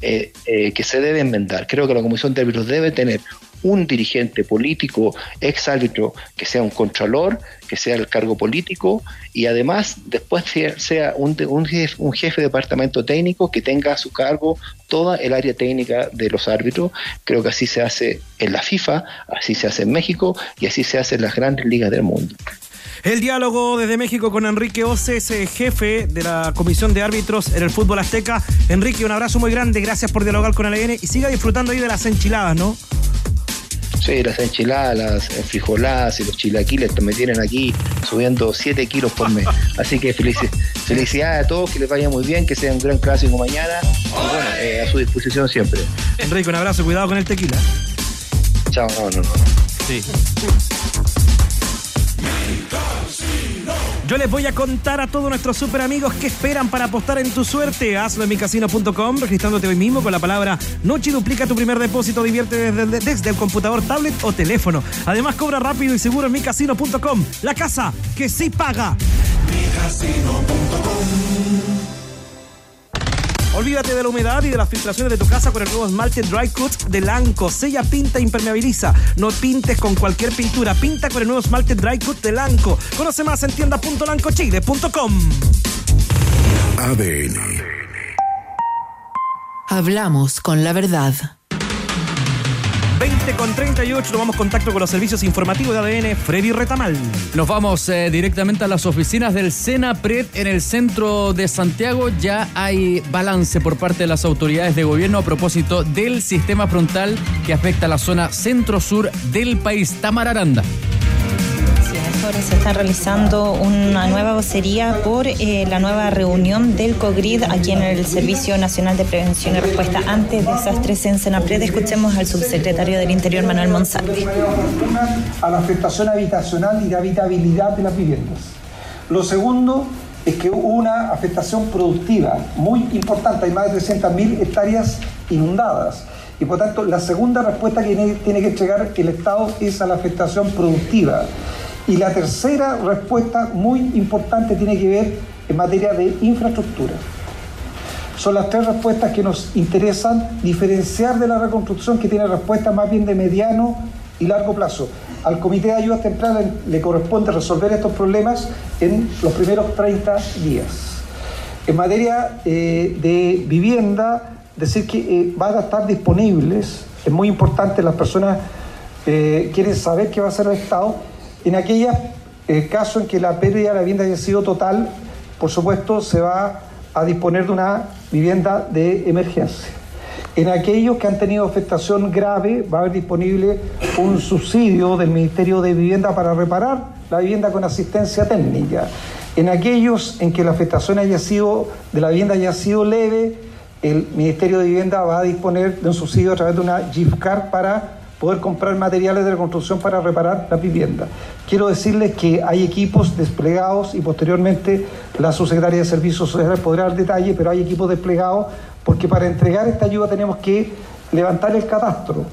eh, eh, que se debe enmendar. Creo que la Comisión de Árbitros debe tener un dirigente político, ex árbitro, que sea un contralor, que sea el cargo político y además después sea un, un, jefe, de departamento técnico que tenga a su cargo toda el área técnica de los árbitros. Creo que así se hace en la FIFA, así se hace en México y así se hace en las grandes ligas del mundo. El diálogo desde México con Enrique Oces, jefe de la Comisión de Árbitros en el Fútbol Azteca. Enrique, un abrazo muy grande, gracias por dialogar con ALN y siga disfrutando ahí de las enchiladas, ¿no? Sí, las enchiladas, las frijoladas y los chilaquiles me tienen aquí subiendo 7 kilos por mes. <laughs> Así que felici- felicidades a todos, que les vaya muy bien, que sea un gran clásico mañana. Y bueno, eh, a su disposición siempre. Enrique, un abrazo, cuidado con el tequila. Chao, no, no, no. Sí. Yo les voy a contar a todos nuestros super amigos qué esperan para apostar en tu suerte. Hazlo en micasino.com, registrándote hoy mismo con la palabra Noche duplica tu primer depósito. Divierte desde, desde el computador, tablet o teléfono. Además, cobra rápido y seguro en micasino.com. La casa que sí paga. Olvídate de la humedad y de las filtraciones de tu casa con el nuevo esmalte Dry Cut de Lanco. Sella, pinta, impermeabiliza. No pintes con cualquier pintura. Pinta con el nuevo esmalte Dry Cut de Lanco. Conoce más en tienda.lancochile.com. ADN. Hablamos con la verdad. 20 con 38, tomamos contacto con los servicios informativos de ADN, Freddy Retamal. Nos vamos eh, directamente a las oficinas del SENAPRED en el centro de Santiago. Ya hay balance por parte de las autoridades de gobierno a propósito del sistema frontal que afecta a la zona centro-sur del país. Tamara Aranda. Ahora se está realizando una nueva vocería por eh, la nueva reunión del COGRID aquí en el Servicio Nacional de Prevención y Respuesta ante Desastres en Senapred. Escuchemos al subsecretario del Interior, Manuel Monsalve. A la afectación habitacional y de habitabilidad de las viviendas. Lo segundo es que hubo una afectación productiva muy importante, hay más de 300.000 hectáreas inundadas. Y por tanto, la segunda respuesta que tiene que entregar el Estado es a la afectación productiva. Y la tercera respuesta muy importante tiene que ver en materia de infraestructura. Son las tres respuestas que nos interesan diferenciar de la reconstrucción que tiene respuestas más bien de mediano y largo plazo. Al Comité de Ayuda Temprana le corresponde resolver estos problemas en los primeros 30 días. En materia eh, de vivienda, decir que eh, van a estar disponibles, es muy importante, las personas eh, quieren saber qué va a hacer el Estado. En aquellos casos en que la pérdida de la vivienda haya sido total, por supuesto, se va a disponer de una vivienda de emergencia. En aquellos que han tenido afectación grave, va a haber disponible un subsidio del Ministerio de Vivienda para reparar la vivienda con asistencia técnica. En aquellos en que la afectación haya sido, de la vivienda haya sido leve, el Ministerio de Vivienda va a disponer de un subsidio a través de una GIFCAR para poder comprar materiales de reconstrucción para reparar la vivienda. Quiero decirles que hay equipos desplegados y posteriormente la subsecretaria de Servicios Sociales podrá dar detalle, pero hay equipos desplegados porque para entregar esta ayuda tenemos que levantar el catastro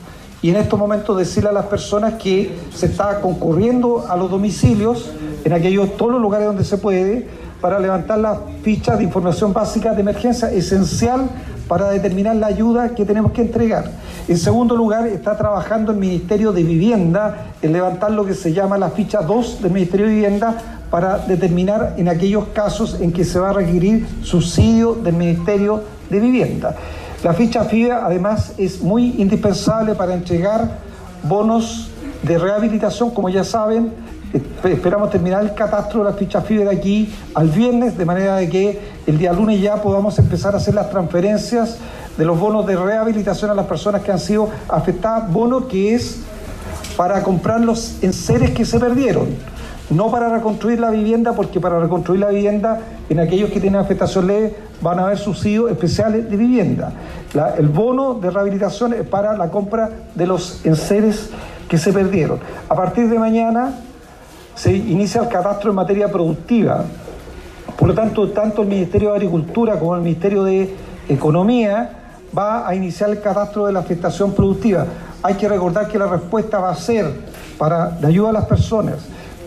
y en estos momentos decirle a las personas que se está concurriendo a los domicilios, en aquellos todos los lugares donde se puede, para levantar las fichas de información básica de emergencia esencial para determinar la ayuda que tenemos que entregar. En segundo lugar, está trabajando el Ministerio de Vivienda en levantar lo que se llama la ficha 2 del Ministerio de Vivienda para determinar en aquellos casos en que se va a requerir subsidio del Ministerio de Vivienda. La ficha FIBA además es muy indispensable para entregar bonos de rehabilitación, como ya saben, esperamos terminar el catastro de la ficha FIBE de aquí al viernes, de manera de que el día lunes ya podamos empezar a hacer las transferencias de los bonos de rehabilitación a las personas que han sido afectadas, bono que es para comprar los enseres que se perdieron, no para reconstruir la vivienda, porque para reconstruir la vivienda, en aquellos que tienen afectación leve, van a haber subsidios especiales de vivienda. El bono de rehabilitación es para la compra de los enseres que se perdieron. A partir de mañana se inicia el catastro en materia productiva. Por lo tanto, tanto el Ministerio de Agricultura como el Ministerio de Economía va a iniciar el catastro de la afectación productiva. Hay que recordar que la respuesta va a ser para de ayuda a las personas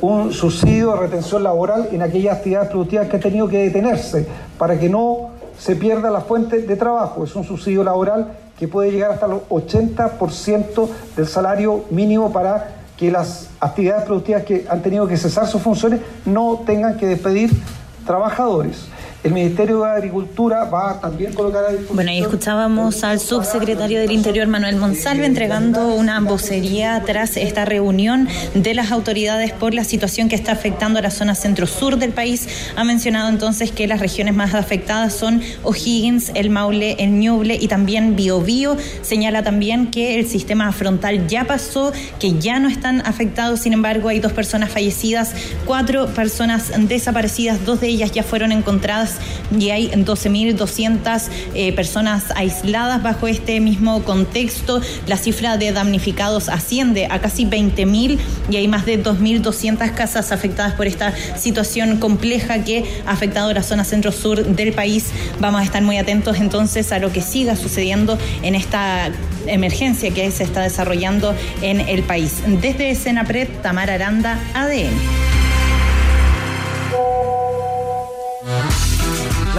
un subsidio de retención laboral en aquellas actividades productivas que han tenido que detenerse para que no se pierda la fuente de trabajo. Es un subsidio laboral que puede llegar hasta los 80% del salario mínimo para que las actividades productivas que han tenido que cesar sus funciones no tengan que despedir trabajadores. El Ministerio de Agricultura va a también colocar a disposición... Bueno, y escuchábamos al subsecretario del Interior, Manuel Monsalve, entregando una vocería tras esta reunión de las autoridades por la situación que está afectando a la zona centro-sur del país. Ha mencionado entonces que las regiones más afectadas son O'Higgins, el Maule, el Ñuble y también Biobío. Señala también que el sistema frontal ya pasó, que ya no están afectados, sin embargo hay dos personas fallecidas, cuatro personas desaparecidas, dos de ellas ya fueron encontradas y hay 12.200 eh, personas aisladas bajo este mismo contexto. La cifra de damnificados asciende a casi 20.000 y hay más de 2.200 casas afectadas por esta situación compleja que ha afectado la zona centro-sur del país. Vamos a estar muy atentos entonces a lo que siga sucediendo en esta emergencia que se está desarrollando en el país. Desde Senapred, Tamara Aranda, ADN.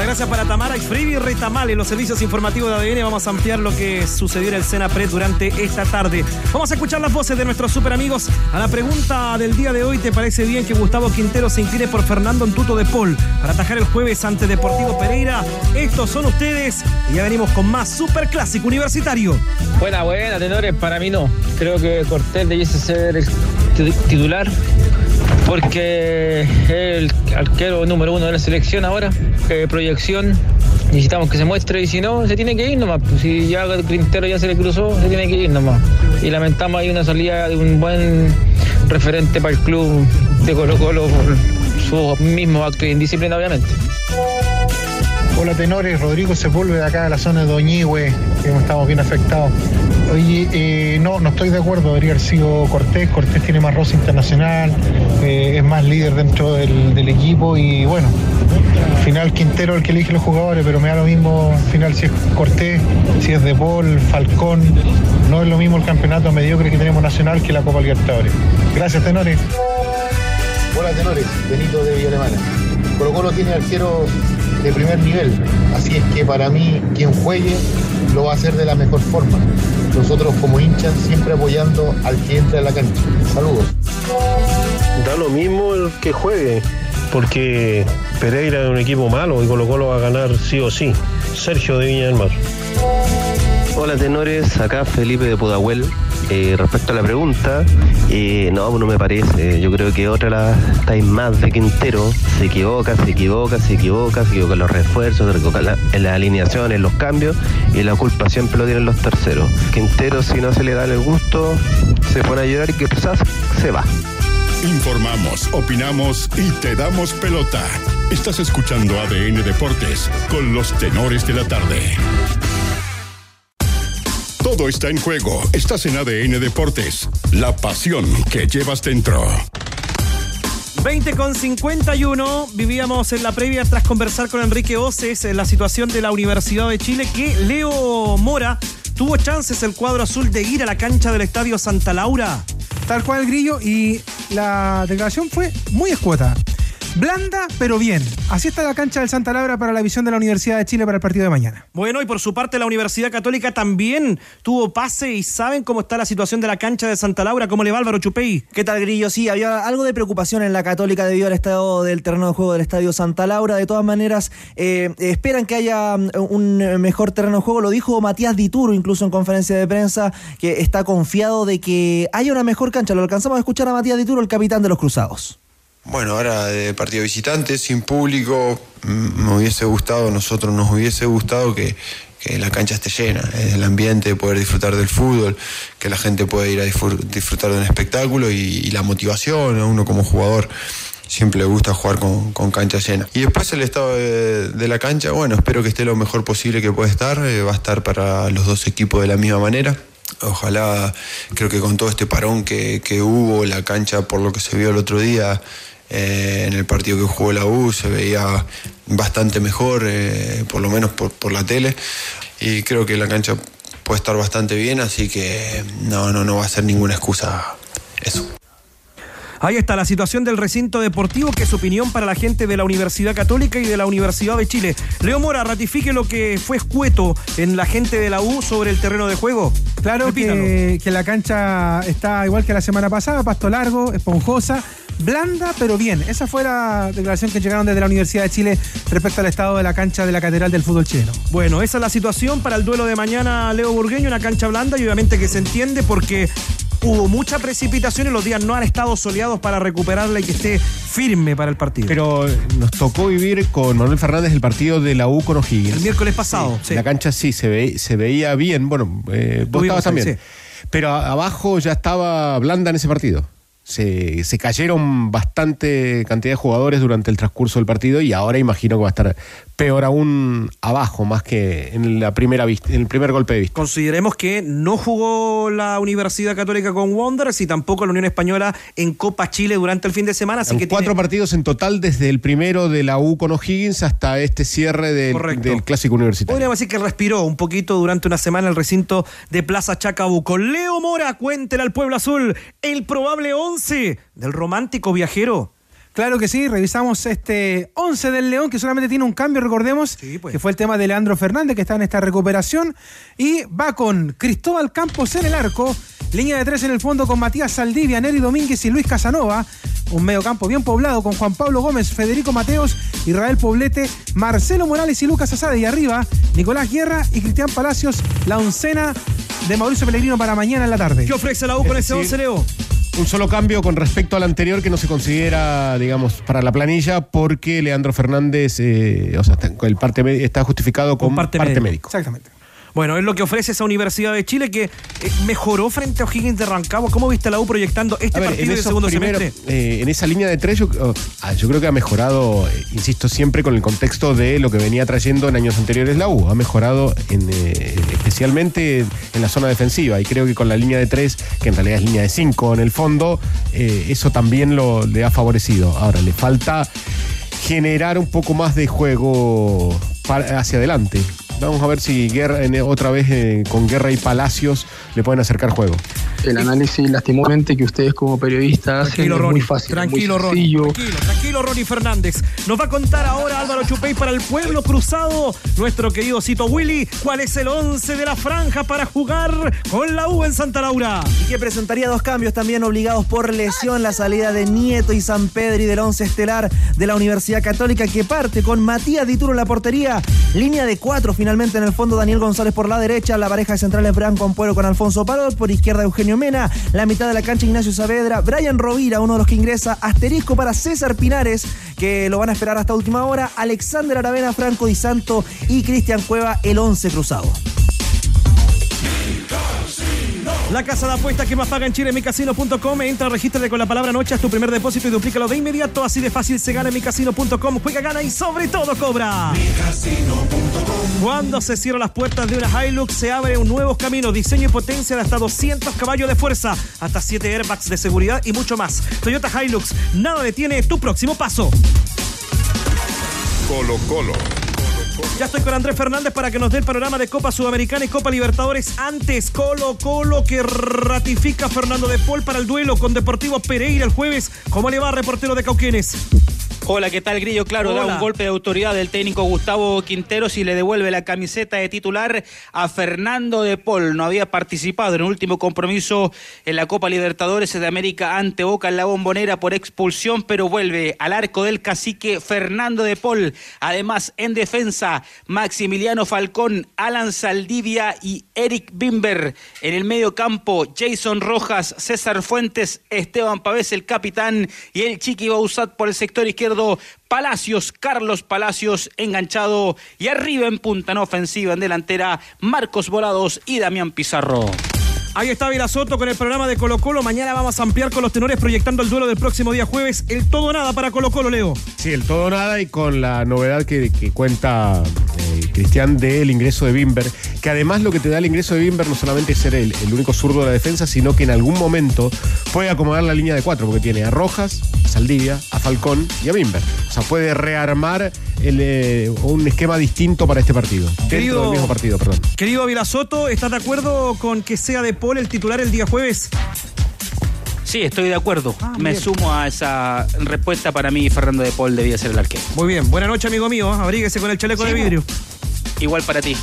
Gracias para Tamara y Frivi Retamal en los servicios informativos de ADN. Vamos a ampliar lo que sucedió en el Sena Pre durante esta tarde. Vamos a escuchar las voces de nuestros super amigos. A la pregunta del día de hoy, ¿te parece bien que Gustavo Quintero se incline por Fernando Antuto de Paul para atajar el jueves ante Deportivo Pereira? Estos son ustedes y ya venimos con más super clásico universitario. Buena, buena, tenores. Para mí no. Creo que Cortés debiese ser titular porque el arquero número uno de la selección ahora, proyección, necesitamos que se muestre y si no, se tiene que ir nomás, pues, si ya el Quintero ya se le cruzó, se tiene que ir nomás. Y lamentamos ahí una salida de un buen referente para el club de Colo Colo por su mismo acto de indisciplina obviamente. Hola tenores, Rodrigo Sepúlveda acá de la zona de Doñigüe, que estamos bien afectados. Oye, eh, no, no estoy de acuerdo, debería haber sido Cortés, Cortés tiene más rosa internacional, eh, es más líder dentro del, equipo y bueno, al final Quintero el que elige los jugadores, pero me da lo mismo al final si es Cortés, si es De Paul, Falcón, no es lo mismo el campeonato mediocre que tenemos nacional que la Copa Libertadores. Gracias, tenores. Hola, tenores, Benito de Villa Alemana. Colo Colo tiene arqueros de primer nivel. Así es que para mí, quien juegue lo va a hacer de la mejor forma. Nosotros como hinchas siempre apoyando al que entra a la cancha. Saludos. Da lo mismo el que juegue, porque Pereira es un equipo malo y Colo Colo va a ganar sí o sí. Sergio de Viña del Mar. Hola tenores, acá Felipe de Pudahuel. Eh, respecto a la pregunta, eh, no, no me parece. Yo creo que otra la estáis más de Quintero. Se equivoca, se equivoca, se equivoca, se equivoca en los refuerzos, se equivoca en las alineaciones, en los cambios, y la culpa siempre lo tienen los terceros. Quintero, si no se le da el gusto, se pone a llorar y que quizás se va. Informamos, opinamos y te damos pelota. Estás escuchando ADN Deportes con los tenores de la tarde. Todo está en juego. Estás en ADN Deportes. La pasión que llevas dentro. 20 con 51. Vivíamos en la previa tras conversar con Enrique Oces en la situación de la Universidad de Chile que Leo Mora tuvo chances el cuadro azul de ir a la cancha del Estadio Santa Laura. Tal cual Grillo y la declaración fue muy escueta. Blanda, pero bien. Así está la cancha del Santa Laura para la visión de la Universidad de Chile para el partido de mañana. Bueno, y por su parte la Universidad Católica también tuvo pase y saben cómo está la situación de la cancha de Santa Laura. ¿Cómo le va Álvaro Chupey? ¿Qué tal, Grillo? Sí, había algo de preocupación en la Católica debido al estado del terreno de juego del Estadio Santa Laura. De todas maneras, eh, esperan que haya mm, un mejor terreno de juego. Lo dijo Matías Dituro incluso en conferencia de prensa, que está confiado de que haya una mejor cancha. Lo alcanzamos a escuchar a Matías Dituro, el capitán de los Cruzados. Bueno, ahora de partido visitante, sin público, me hubiese gustado, nosotros nos hubiese gustado que, la cancha esté llena, el ambiente, poder disfrutar del fútbol, que la gente pueda ir a disfrutar de un espectáculo y, la motivación a uno como jugador. Siempre le gusta jugar con, cancha llena. Y después el estado de, la cancha, bueno, espero que esté lo mejor posible que pueda estar. Eh, va a estar para los dos equipos de la misma manera. Ojalá, creo que con todo este parón que, que hubo, la cancha, por lo que se vio el otro día, eh, en el partido que jugó la U se veía bastante mejor, eh, por lo menos por, la tele. Y creo que la cancha puede estar bastante bien, así que no, no, no va a ser ninguna excusa eso. Ahí está la situación del recinto deportivo, que es opinión para la gente de la Universidad Católica y de la Universidad de Chile. Leo Mora, ratifique lo que fue escueto en la gente de la U sobre el terreno de juego. Claro que, que, la cancha está igual que la semana pasada, pasto largo, esponjosa, blanda pero bien. Esa fue la declaración que llegaron desde la Universidad de Chile respecto al estado de la cancha de la Catedral del Fútbol chileno. Bueno, esa es la situación para el duelo de mañana, Leo Burgueño, una cancha blanda y obviamente que se entiende porque hubo mucha precipitación y los días no han estado soleados para recuperarla y que esté firme para el partido. Pero nos tocó vivir con Manuel Fernández el partido de la U con O'Higgins. El miércoles pasado, sí. La cancha sí se, ve, se veía bien. Bueno, eh, vos estabas también. ahí, Pero a- abajo ya estaba blanda en ese partido. Se, se cayeron bastante cantidad de jugadores durante el transcurso del partido y ahora imagino que va a estar peor aún abajo, más que en la primera vista, en el primer golpe de vista. Consideremos que no jugó la Universidad Católica con Wanderers y tampoco la Unión Española en Copa Chile durante el fin de semana, así que cuatro tiene- partidos en total desde el primero de la U con O'Higgins hasta este cierre del, clásico universitario. Podríamos decir que respiró un poquito durante una semana el recinto de Plaza Chacabuco. Leo Mora, cuéntele al Pueblo Azul el probable 11 del romántico viajero. Claro que sí, revisamos este 11 del León que solamente tiene un cambio, recordemos, pues. que fue el tema de Leandro Fernández que está en esta recuperación y va con Cristóbal Campos en el arco, línea de tres en el fondo con Matías Saldivia, Neri Domínguez y Luis Casanova, un medio campo bien poblado con Juan Pablo Gómez, Federico Mateos, Israel Poblete, Marcelo Morales y Lucas Asada y arriba Nicolás Guerra y Cristian Palacios, la oncena de Mauricio Pellegrino para mañana en la tarde. ¿Qué ofrece la U con Es ese decir, 11, Leo? Un solo cambio con respecto al anterior que no se considera, digamos, para la planilla porque Leandro Fernández, eh, o sea, está, el parte, está justificado con, parte, médico. Exactamente. Bueno, es lo que ofrece esa Universidad de Chile que eh, mejoró frente a O'Higgins de Rancagua. ¿Cómo viste la U proyectando este A ver, partido en, del segundo primeros- semestre? eh, en esa línea de tres, yo, oh, ah, yo creo que ha mejorado, eh, insisto siempre, con el contexto de lo que venía trayendo en años anteriores la U. Ha mejorado en, eh, especialmente en la zona defensiva y creo que con la línea de tres, que en realidad es línea de cinco en el fondo, eso también lo, le ha favorecido. Ahora, le falta generar un poco más de juego para- hacia adelante. Vamos a ver si Guerra, en- otra vez eh, con Guerra y Palacios le pueden acercar juego. El análisis, lastimosamente, que ustedes como periodistas hacen Tranquilo, es muy fácil, Tranquilo, muy Ronnie. Tranquilo, tranquilo, Ronnie Fernández. Nos va a contar ahora Álvaro Chupey para el pueblo cruzado. Nuestro querido Cito Willy, ¿cuál es el 11 de la franja para jugar con la U en Santa Laura? Y que presentaría dos cambios también obligados por lesión, la salida de Nieto y San Pedro y del once estelar de la Universidad Católica que parte con Matías Dituro en la portería, línea de cuatro finalmente en el fondo Daniel González por la derecha, la pareja de centrales Branco Ampuero con Alfonso Parot, por izquierda Eugenio Mena, la mitad de la cancha Ignacio Saavedra, Brian Rovira, uno de los que ingresa, asterisco para César Pinares, que lo van a esperar hasta última hora, Alexander Aravena, Franco Di Santo y Cristian Cueva, el once cruzado. La casa de apuestas que más paga en Chile, micasino.com. Entra, regístrate con la palabra noche, haz tu primer depósito y duplícalo de inmediato. Así de fácil se gana en micasino.com. Juega, gana y sobre todo cobra. Cuando se cierran las puertas de una Hilux, se abre un nuevo camino, diseño y potencia de hasta 200 caballos de fuerza, hasta 7 airbags de seguridad y mucho más. Toyota Hilux, nada detiene tu próximo paso. Colo Colo. Ya estoy con Andrés Fernández para que nos dé el panorama de Copa Sudamericana y Copa Libertadores. Antes, Colo Colo que ratifica a Fernando de Paul para el duelo con Deportivo Pereira el jueves. ¿Cómo le va, reportero de Cauquenes? Hola, ¿qué tal, Grillo? Claro, da un golpe de autoridad del técnico Gustavo Quinteros y le devuelve la camiseta de titular a Fernando de Paul. No había participado en el último compromiso en la Copa Libertadores de América ante Boca en la bombonera por expulsión, pero vuelve al arco del cacique Fernando de Paul. Además, en defensa, Maximiliano Falcón, Alan Saldivia y Eric Bimber. En el medio campo, Jason Rojas, César Fuentes, Esteban Pavés, el capitán, y el Chiqui Bausat por el sector izquierdo. Palacios, Carlos Palacios enganchado y arriba en punta en ofensiva, en delantera, Marcos Volados y Damián Pizarro. Ahí está Vila Soto con el programa de Colo Colo. Mañana vamos a ampliar con los tenores proyectando el duelo del próximo día jueves. El todo nada para Colo Colo, Leo. Sí, el todo nada y con la novedad que, que cuenta eh, Cristian del ingreso de Bimber, que además lo que te da el ingreso de Bimber no solamente es ser el, el único zurdo de la defensa, sino que en algún momento puede acomodar la línea de cuatro, porque tiene a Rojas, a Saldivia, a Falcón y a Bimber. O sea, puede rearmar el, eh, un esquema distinto para este partido. Dentro Querido- del mismo partido, perdón. Querido Vila Soto, ¿estás de acuerdo con que sea de Paul el titular el día jueves? Sí, estoy de acuerdo. Me bien. sumo a esa respuesta. Para mí, Fernando de Paul debía ser el arquero. Muy bien, buena noche, amigo mío. Abríguese con el chaleco de vidrio. Igual para ti.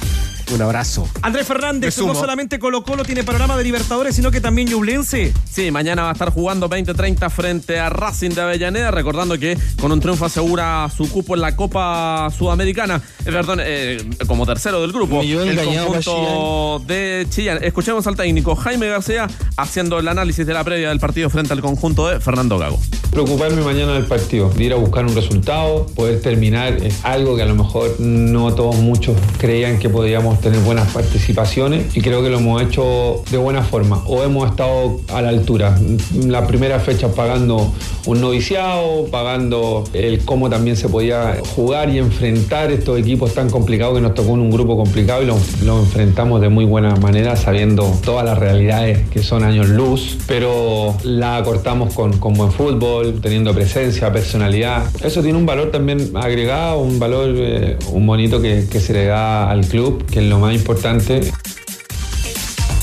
Un abrazo. Andrés Fernández, no solamente Colo Colo tiene panorama de Libertadores, sino que también Ñublense. Sí, mañana va a estar jugando 20-30 frente a Racing de Avellaneda, recordando que con un triunfo asegura su cupo en la Copa Sudamericana, eh, perdón, eh, como tercero del grupo, Me el engañado conjunto de Chillán. Escuchemos al técnico Jaime García haciendo el análisis de la previa del partido frente al conjunto de Fernando Gago. Preocuparme mañana del partido, de ir a buscar un resultado, poder terminar algo que a lo mejor no todos muchos creían que podíamos tener buenas participaciones y creo que lo hemos hecho de buena forma o hemos estado a la altura. La primera fecha pagando un noviciado, pagando el cómo también se podía jugar y enfrentar estos equipos tan complicados que nos tocó en un grupo complicado y lo, lo enfrentamos de muy buena manera sabiendo todas las realidades que son años luz, pero la cortamos con, con buen fútbol, teniendo presencia, personalidad. Eso tiene un valor también agregado, un valor, eh, un bonito que, que se le da al club, que lo más importante.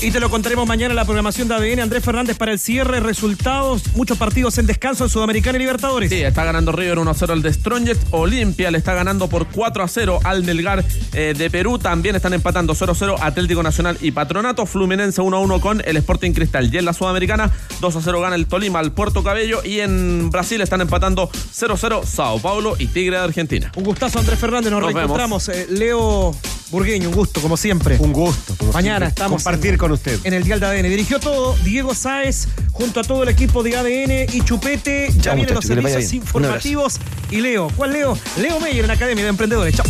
Y te lo contaremos mañana en la programación de ADN. Andrés Fernández para el cierre, resultados, muchos partidos en descanso en Sudamericana y Libertadores. Sí, está ganando River 1-0 al de Strongest. Olimpia le está ganando por 4-0 al Melgar eh, de Perú. También están empatando 0-0 Atlético Nacional y Patronato. Fluminense 1-1 con el Sporting Cristal. Y en la Sudamericana 2-0 gana el Tolima al Puerto Cabello. Y en Brasil están empatando 0-0 Sao Paulo y Tigre de Argentina. Un gustazo, Andrés Fernández. Nos, Nos reencontramos. Eh, Leo Burgueño, un gusto, como siempre. Un gusto. como Mañana siempre, estamos Compartir en, con usted. en el Dial de ADN. Dirigió todo Diego Sáez junto a todo el equipo de ADN y Chupete. Ya vienen los servicios informativos. Y Leo, ¿cuál Leo? Leo Meyer en Academia de Emprendedores. Chao.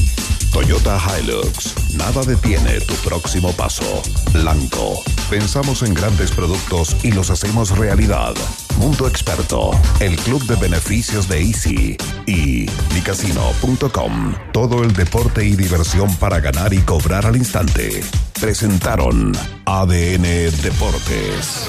Toyota Hilux. Nada detiene tu próximo paso. Blanco. Pensamos en grandes productos y los hacemos realidad. Mundo Experto. El club de beneficios de Easy. Y micasino.com. Todo el deporte y diversión para ganar y cobrar al instante. Presentaron ADN Deportes.